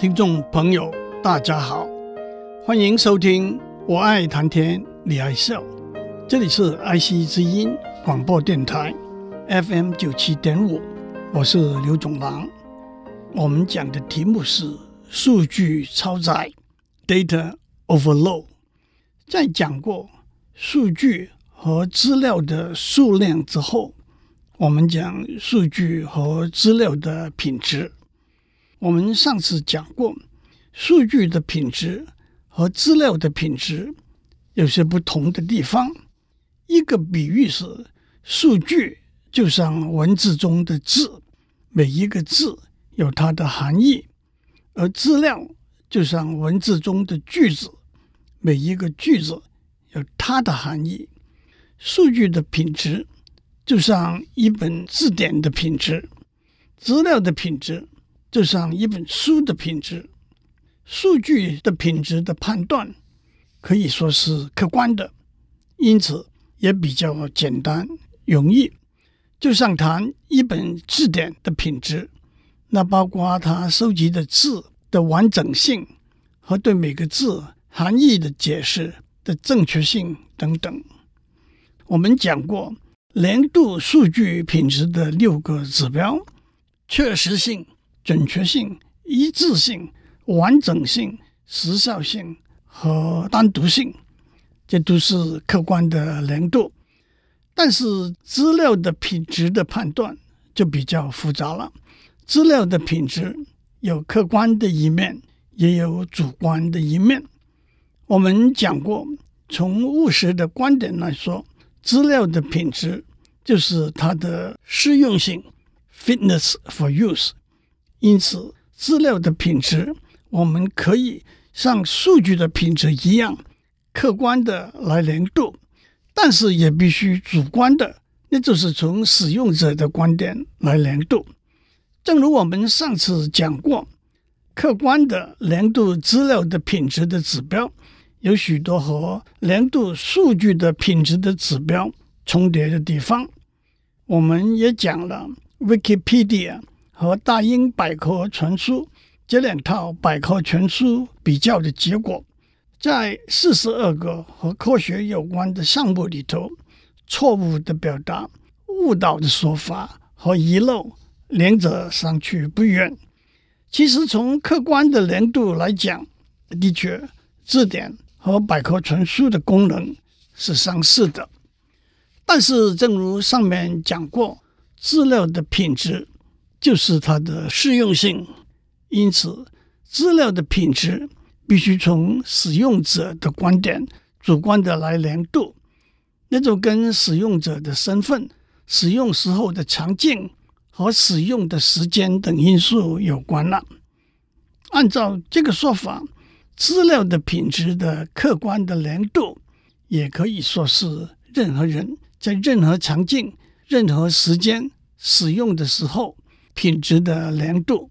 听众朋友，大家好，欢迎收听《我爱谈天，你爱笑》，这里是爱惜之音广播电台 FM 九七点五，我是刘总郎。我们讲的题目是数据超载 （Data Overload）。在讲过数据和资料的数量之后，我们讲数据和资料的品质。我们上次讲过，数据的品质和资料的品质有些不同的地方。一个比喻是，数据就像文字中的字，每一个字有它的含义；而资料就像文字中的句子，每一个句子有它的含义。数据的品质就像一本字典的品质，资料的品质。就像一本书的品质，数据的品质的判断可以说是客观的，因此也比较简单容易。就像谈一本字典的品质，那包括它收集的字的完整性和对每个字含义的解释的正确性等等。我们讲过年度数据品质的六个指标：确实性。准确性、一致性、完整性、时效性和单独性，这都是客观的年度。但是资料的品质的判断就比较复杂了。资料的品质有客观的一面，也有主观的一面。我们讲过，从务实的观点来说，资料的品质就是它的适用性 （fitness for use）。因此，资料的品质，我们可以像数据的品质一样客观的来量度，但是也必须主观的，那就是从使用者的观点来量度。正如我们上次讲过，客观的量度资料的品质的指标，有许多和量度数据的品质的指标重叠的地方。我们也讲了 Wikipedia。和大英百科全书这两套百科全书比较的结果，在四十二个和科学有关的项目里头，错误的表达、误导的说法和遗漏，两者相去不远。其实从客观的年度来讲，的确，字典和百科全书的功能是相似的。但是，正如上面讲过，资料的品质。就是它的适用性，因此资料的品质必须从使用者的观点主观的来量度，那就跟使用者的身份、使用时候的场景和使用的时间等因素有关了。按照这个说法，资料的品质的客观的量度，也可以说是任何人在任何场景、任何时间使用的时候。品质的良度，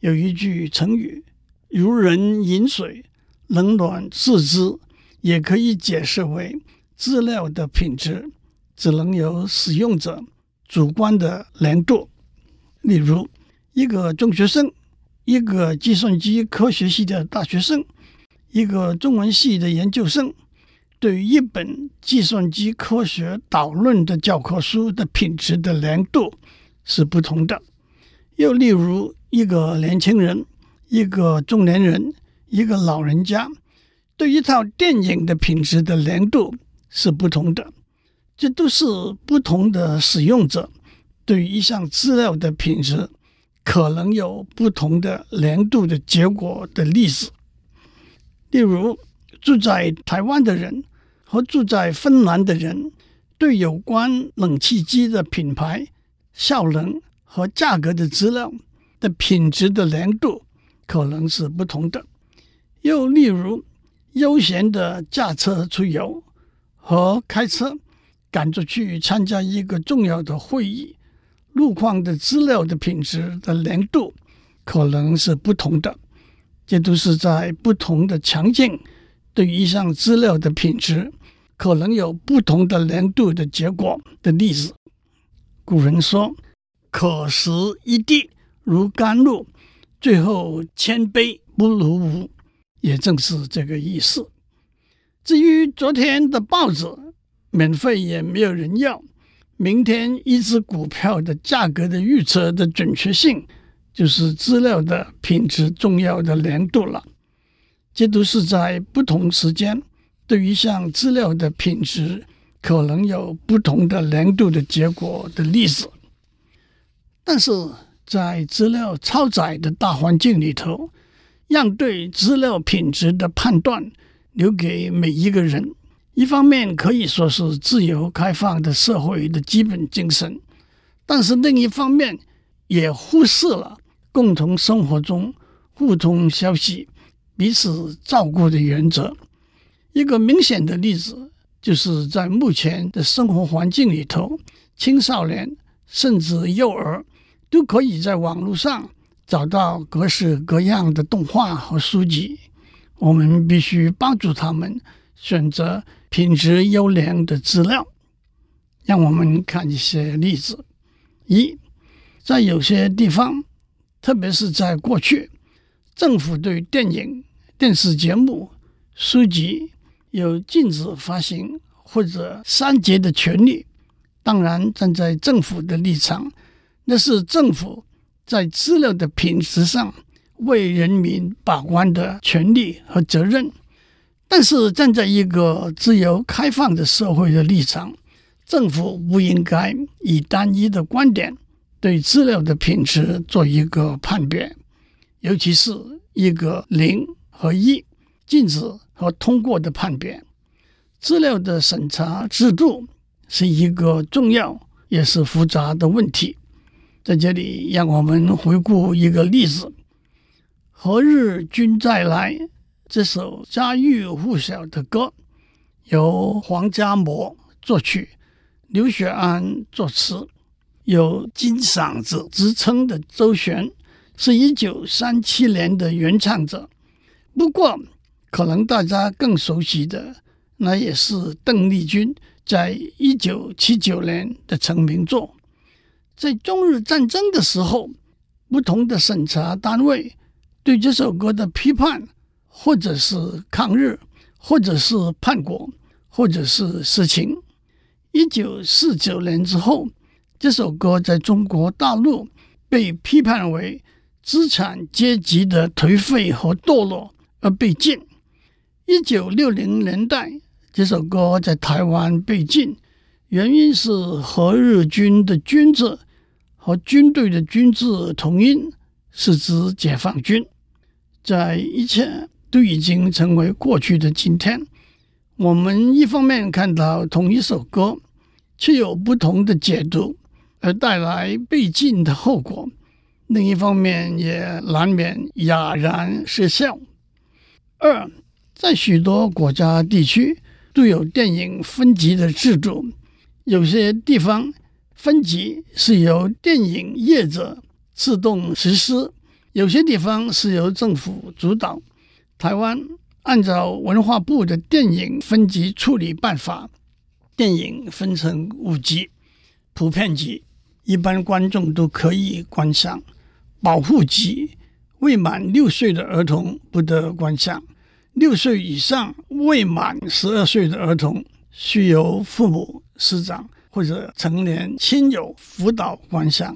有一句成语“如人饮水，冷暖自知”，也可以解释为资料的品质只能由使用者主观的量度。例如，一个中学生，一个计算机科学系的大学生，一个中文系的研究生，对于一本计算机科学导论的教科书的品质的量度是不同的。又例如，一个年轻人、一个中年人、一个老人家，对一套电影的品质的量度是不同的。这都是不同的使用者对于一项资料的品质可能有不同的量度的结果的例子。例如，住在台湾的人和住在芬兰的人，对有关冷气机的品牌、效能。和价格的资料的品质的量度可能是不同的。又例如，悠闲的驾车出游和开车赶着去参加一个重要的会议，路况的资料的品质的量度可能是不同的。这都是在不同的场景对于一项资料的品质可能有不同的难度的结果的例子。古人说。可食一滴如甘露，最后千杯不如无，也正是这个意思。至于昨天的报纸，免费也没有人要。明天一只股票的价格的预测的准确性，就是资料的品质重要的量度了。这都是在不同时间对于一项资料的品质可能有不同的量度的结果的例子。但是在资料超载的大环境里头，让对资料品质的判断留给每一个人。一方面可以说是自由开放的社会的基本精神，但是另一方面也忽视了共同生活中互通消息、彼此照顾的原则。一个明显的例子，就是在目前的生活环境里头，青少年甚至幼儿都可以在网络上找到各式各样的动画和书籍。我们必须帮助他们选择。品质优良的资料，让我们看一些例子。一，在有些地方，特别是在过去，政府对电影、电视节目、书籍有禁止发行或者删节的权利。当然，站在政府的立场，那是政府在资料的品质上为人民把关的权利和责任。但是站在一个自由开放的社会的立场，政府不应该以单一的观点对资料的品质做一个判别，尤其是一个零和一、禁止和通过的判别。资料的审查制度是一个重要也是复杂的问题。在这里，让我们回顾一个例子：何日君再来？这首家喻户晓的歌，由黄家模作曲，刘雪安作词，有“金嗓子”之称的周璇，是一九三七年的原唱者。不过，可能大家更熟悉的，那也是邓丽君在一九七九年的成名作。在中日战争的时候，不同的审查单位对这首歌的批判。或者是抗日，或者是叛国，或者是私情。一九四九年之后，这首歌在中国大陆被批判为资产阶级的颓废和堕落而被禁。一九六零年代，这首歌在台湾被禁，原因是和日军的“军制和军队的“军”字同音，是指解放军。在一切。都已经成为过去的今天。我们一方面看到同一首歌，却有不同的解读，而带来被禁的后果；另一方面也难免哑然失笑。二，在许多国家地区都有电影分级的制度，有些地方分级是由电影业者自动实施，有些地方是由政府主导。台湾按照文化部的电影分级处理办法，电影分成五级：普遍级，一般观众都可以观赏；保护级，未满六岁的儿童不得观赏；六岁以上未满十二岁的儿童，需由父母、师长或者成年亲友辅导观赏；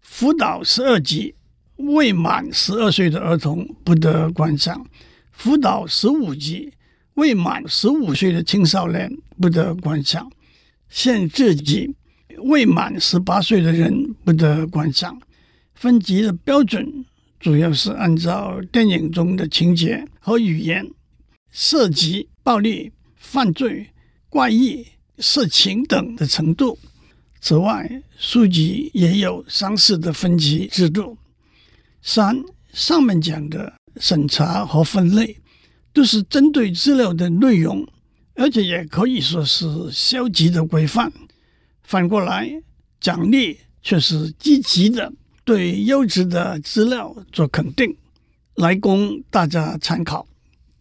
辅导十二级。未满十二岁的儿童不得观赏，辅导十五级；未满十五岁的青少年不得观赏，限制级；未满十八岁的人不得观赏。分级的标准主要是按照电影中的情节和语言、涉及暴力、犯罪、怪异、色情等的程度。此外，书籍也有相似的分级制度。三，上面讲的审查和分类都是针对资料的内容，而且也可以说是消极的规范。反过来，奖励却是积极的，对优质的资料做肯定，来供大家参考。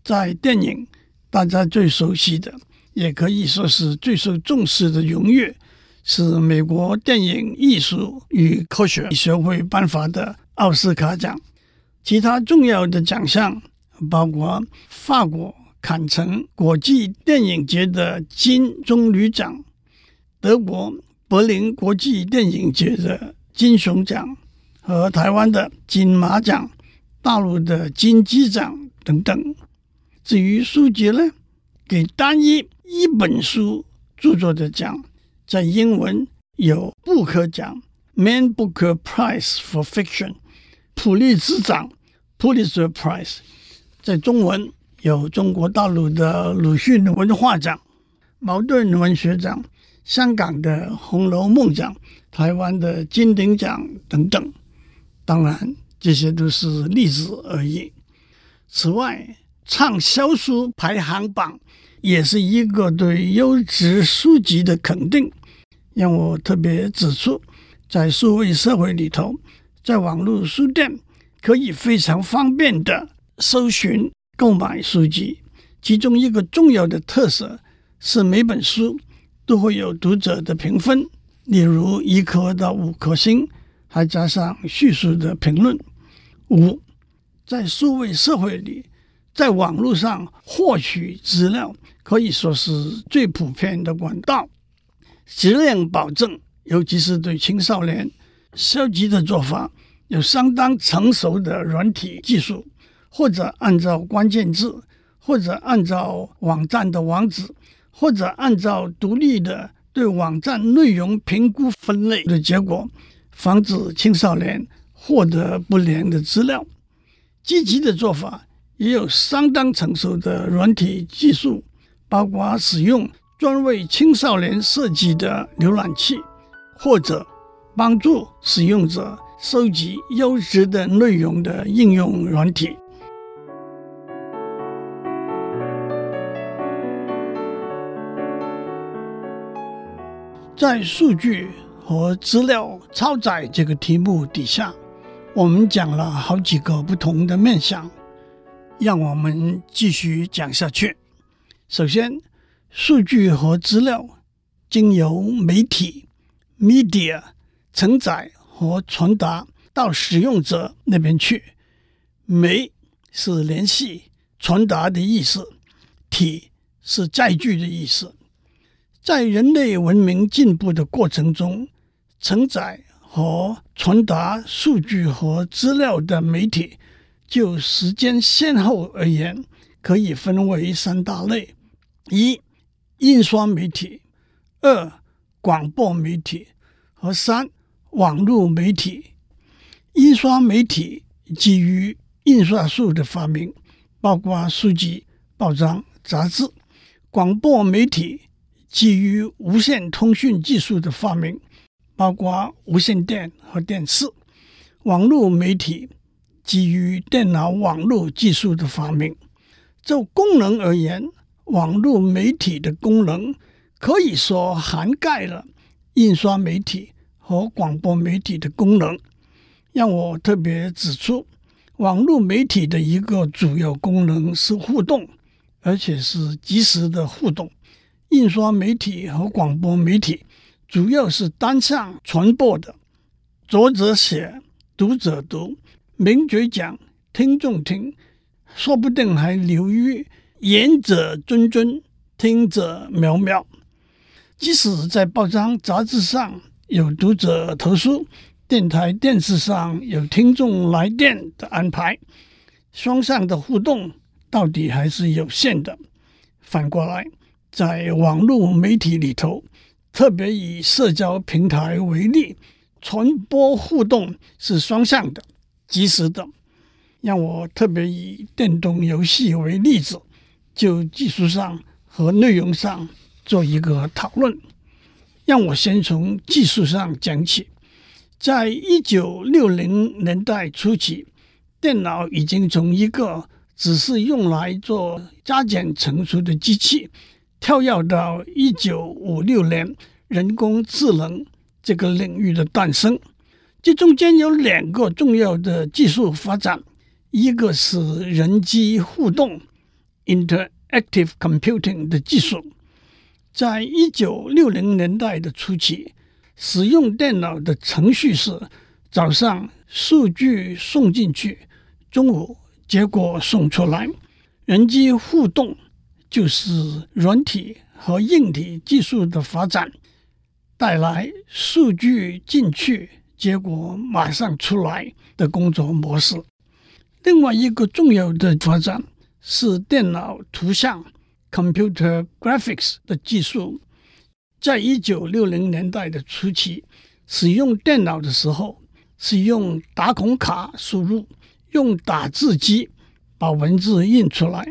在电影，大家最熟悉的，也可以说是最受重视的荣誉，是美国电影艺术与科学学会颁发的奥斯卡奖，其他重要的奖项包括法国坎城国际电影节的金棕榈奖、德国柏林国际电影节的金熊奖和台湾的金马奖、大陆的金鸡奖等等。至于书籍呢，给单一一本书著作的奖，在英文有布克奖 （Man Booker Prize for Fiction）、普利兹奖。Pulitzer Prize，在中文有中国大陆的鲁迅文化奖、茅盾文学奖、香港的红楼梦奖、台湾的金鼎奖等等。当然，这些都是例子而已。此外，畅销书排行榜也是一个对优质书籍的肯定。让我特别指出，在数位社会里头，在网络书店。可以非常方便地搜寻购买书籍，其中一个重要的特色是每本书都会有读者的评分，例如一颗到五颗星，还加上叙述的评论。五，在数位社会里，在网络上获取资料可以说是最普遍的管道，质量保证，尤其是对青少年，消极的做法。有相当成熟的软体技术，或者按照关键字，或者按照网站的网址，或者按照独立的对网站内容评估分类的结果，防止青少年获得不良的资料。积极的做法也有相当成熟的软体技术，包括使用专为青少年设计的浏览器，或者帮助使用者。收集优质的内容的应用软体，在数据和资料超载这个题目底下，我们讲了好几个不同的面向，让我们继续讲下去。首先，数据和资料经由媒体 （media） 承载。和传达到使用者那边去，媒是联系、传达的意思，体是载具的意思。在人类文明进步的过程中，承载和传达数据和资料的媒体，就时间先后而言，可以分为三大类：一、印刷媒体；二、广播媒体；和三。网络媒体、印刷媒体基于印刷术的发明，包括书籍、报章、杂志；广播媒体基于无线通讯技术的发明，包括无线电和电视；网络媒体基于电脑网络技术的发明。就功能而言，网络媒体的功能可以说涵盖了印刷媒体。和广播媒体的功能，让我特别指出，网络媒体的一个主要功能是互动，而且是即时的互动。印刷媒体和广播媒体主要是单向传播的，作者写，读者读，名嘴讲，听众听，说不定还流于言者谆谆，听者渺渺。即使在报章杂志上。有读者投书，电台、电视上有听众来电的安排，双向的互动到底还是有限的。反过来，在网络媒体里头，特别以社交平台为例，传播互动是双向的、及时的。让我特别以电动游戏为例子，就技术上和内容上做一个讨论。让我先从技术上讲起。在一九六零年代初期，电脑已经从一个只是用来做加减乘除的机器，跳跃到一九五六年人工智能这个领域的诞生。这中间有两个重要的技术发展，一个是人机互动 （interactive computing） 的技术。在一九六零年代的初期，使用电脑的程序是：早上数据送进去，中午结果送出来。人机互动就是软体和硬体技术的发展，带来数据进去，结果马上出来的工作模式。另外一个重要的发展是电脑图像 （computer graphics） 的技术。在一九六零年代的初期，使用电脑的时候是用打孔卡输入，用打字机把文字印出来。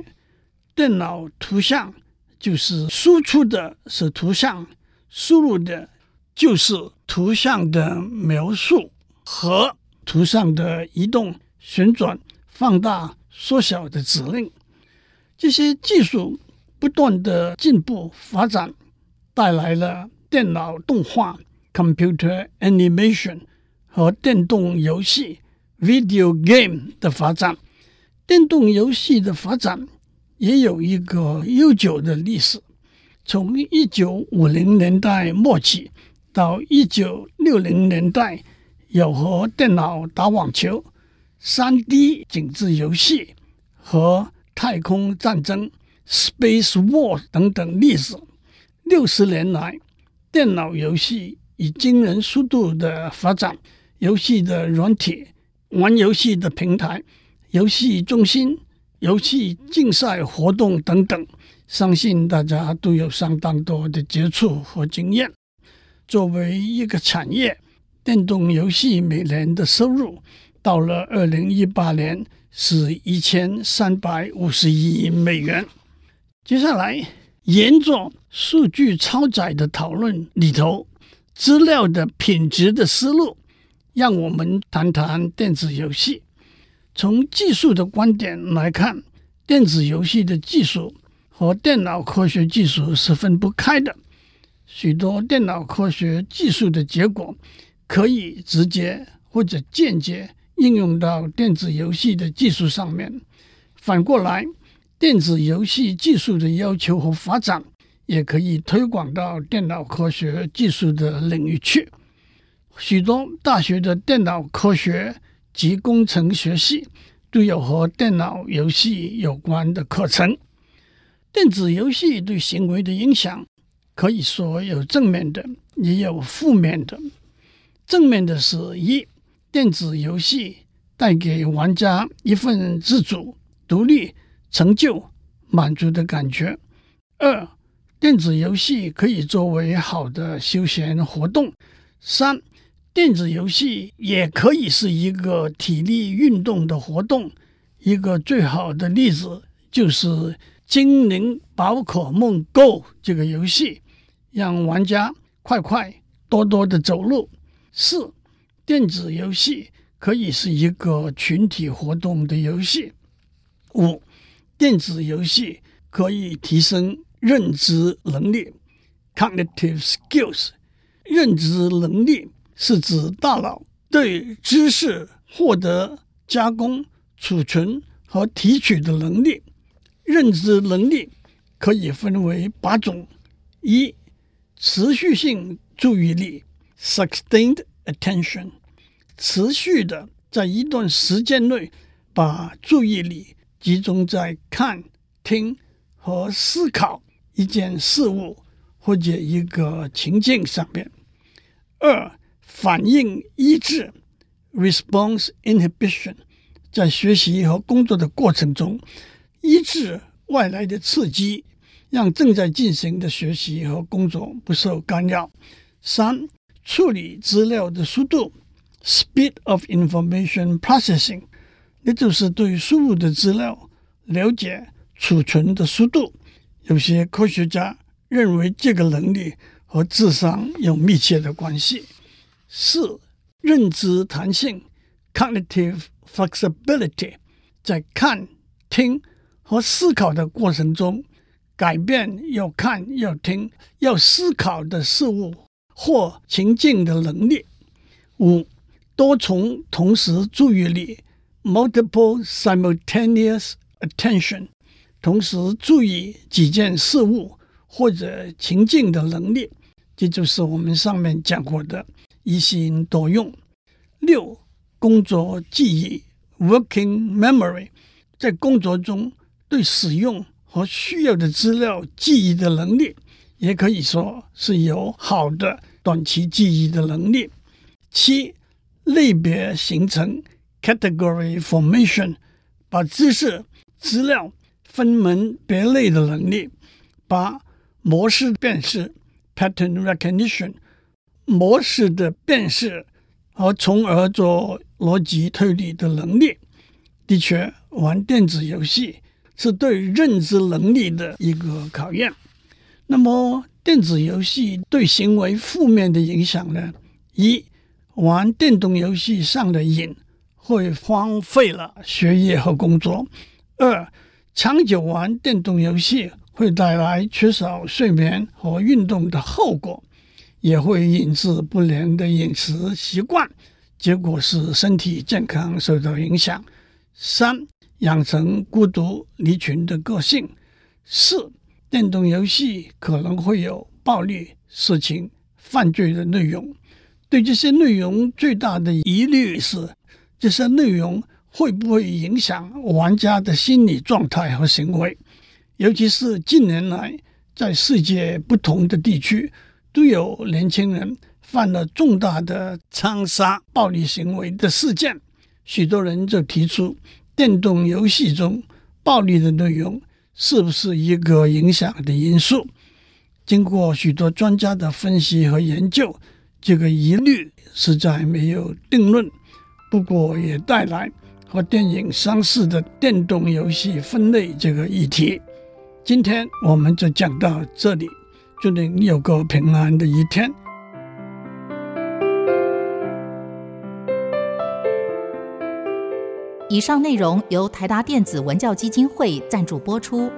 电脑图像就是输出的是图像，输入的就是图像的描述和图像的移动、旋转、放大、缩小的指令。这些技术不断的进步发展。带来了电脑动画 （computer animation） 和电动游戏 （video game） 的发展。电动游戏的发展也有一个悠久的历史，从一九五零年代末期到一九六零年代，有和电脑打网球、三 D 景致游戏和太空战争 （space war） 等等历史。六十年来，电脑游戏以惊人速度的发展，游戏的软体、玩游戏的平台、游戏中心、游戏竞赛活动等等，相信大家都有相当多的接触和经验。作为一个产业，电动游戏每年的收入到了二零一八年是一千三百五十亿美元。接下来，沿着数据超载的讨论里头，资料的品质的思路，让我们谈谈电子游戏。从技术的观点来看，电子游戏的技术和电脑科学技术是分不开的。许多电脑科学技术的结果可以直接或者间接应用到电子游戏的技术上面。反过来，电子游戏技术的要求和发展，也可以推广到电脑科学技术的领域去。许多大学的电脑科学及工程学系都有和电脑游戏有关的课程。电子游戏对行为的影响，可以说有正面的，也有负面的。正面的是：一，电子游戏带给玩家一份自主、独立。成就满足的感觉。二，电子游戏可以作为好的休闲活动。三，电子游戏也可以是一个体力运动的活动。一个最好的例子就是《精灵宝可梦 Go》这个游戏，让玩家快快多多的走路。四，电子游戏可以是一个群体活动的游戏。五。电子游戏可以提升认知能力 （cognitive skills）。认知能力是指大脑对知识获得、加工、储存和提取的能力。认知能力可以分为八种：一、持续性注意力 （sustained attention），持续的在一段时间内把注意力。集中在看、听和思考一件事物或者一个情境上面。二、反应抑制 （response inhibition） 在学习和工作的过程中，抑制外来的刺激，让正在进行的学习和工作不受干扰。三、处理资料的速度 （speed of information processing）。也就是对输入的资料了解、储存的速度，有些科学家认为这个能力和智商有密切的关系。四、认知弹性 （cognitive flexibility） 在看、听和思考的过程中，改变要看、要听、要思考的事物或情境的能力。五、多重同时注意力。Multiple simultaneous attention，同时注意几件事物或者情境的能力，这就是我们上面讲过的一心多用。六、工作记忆 （working memory），在工作中对使用和需要的资料记忆的能力，也可以说是有好的短期记忆的能力。七、类别形成 （category formation），把知识资料分门别类的能力。八、模式辨识 （pattern recognition），模式的辨识和从而做逻辑推理的能力。的确，玩电子游戏是对认知能力的一个考验。那么，电子游戏对行为负面的影响呢？一、玩电动游戏上的瘾，会荒废了学业和工作；二、长久玩电动游戏会带来缺少睡眠和运动的后果，也会引致不良的饮食习惯，结果是身体健康受到影响。三、养成孤独离群的个性。四、电动游戏可能会有暴力、色情、犯罪的内容。对这些内容最大的疑虑是，这些内容会不会影响玩家的心理状态和行为？尤其是近年来，在世界不同的地区，都有年轻人犯了重大的枪杀、暴力行为的事件。许多人就提出，电动游戏中暴力的内容是不是一个影响的因素？经过许多专家的分析和研究，这个疑虑实在没有定论。不过，也带来和电影相似的电动游戏分类这个议题。今天我们就讲到这里，祝您有个平安的一天。以上内容由台达电子文教基金会赞助播出。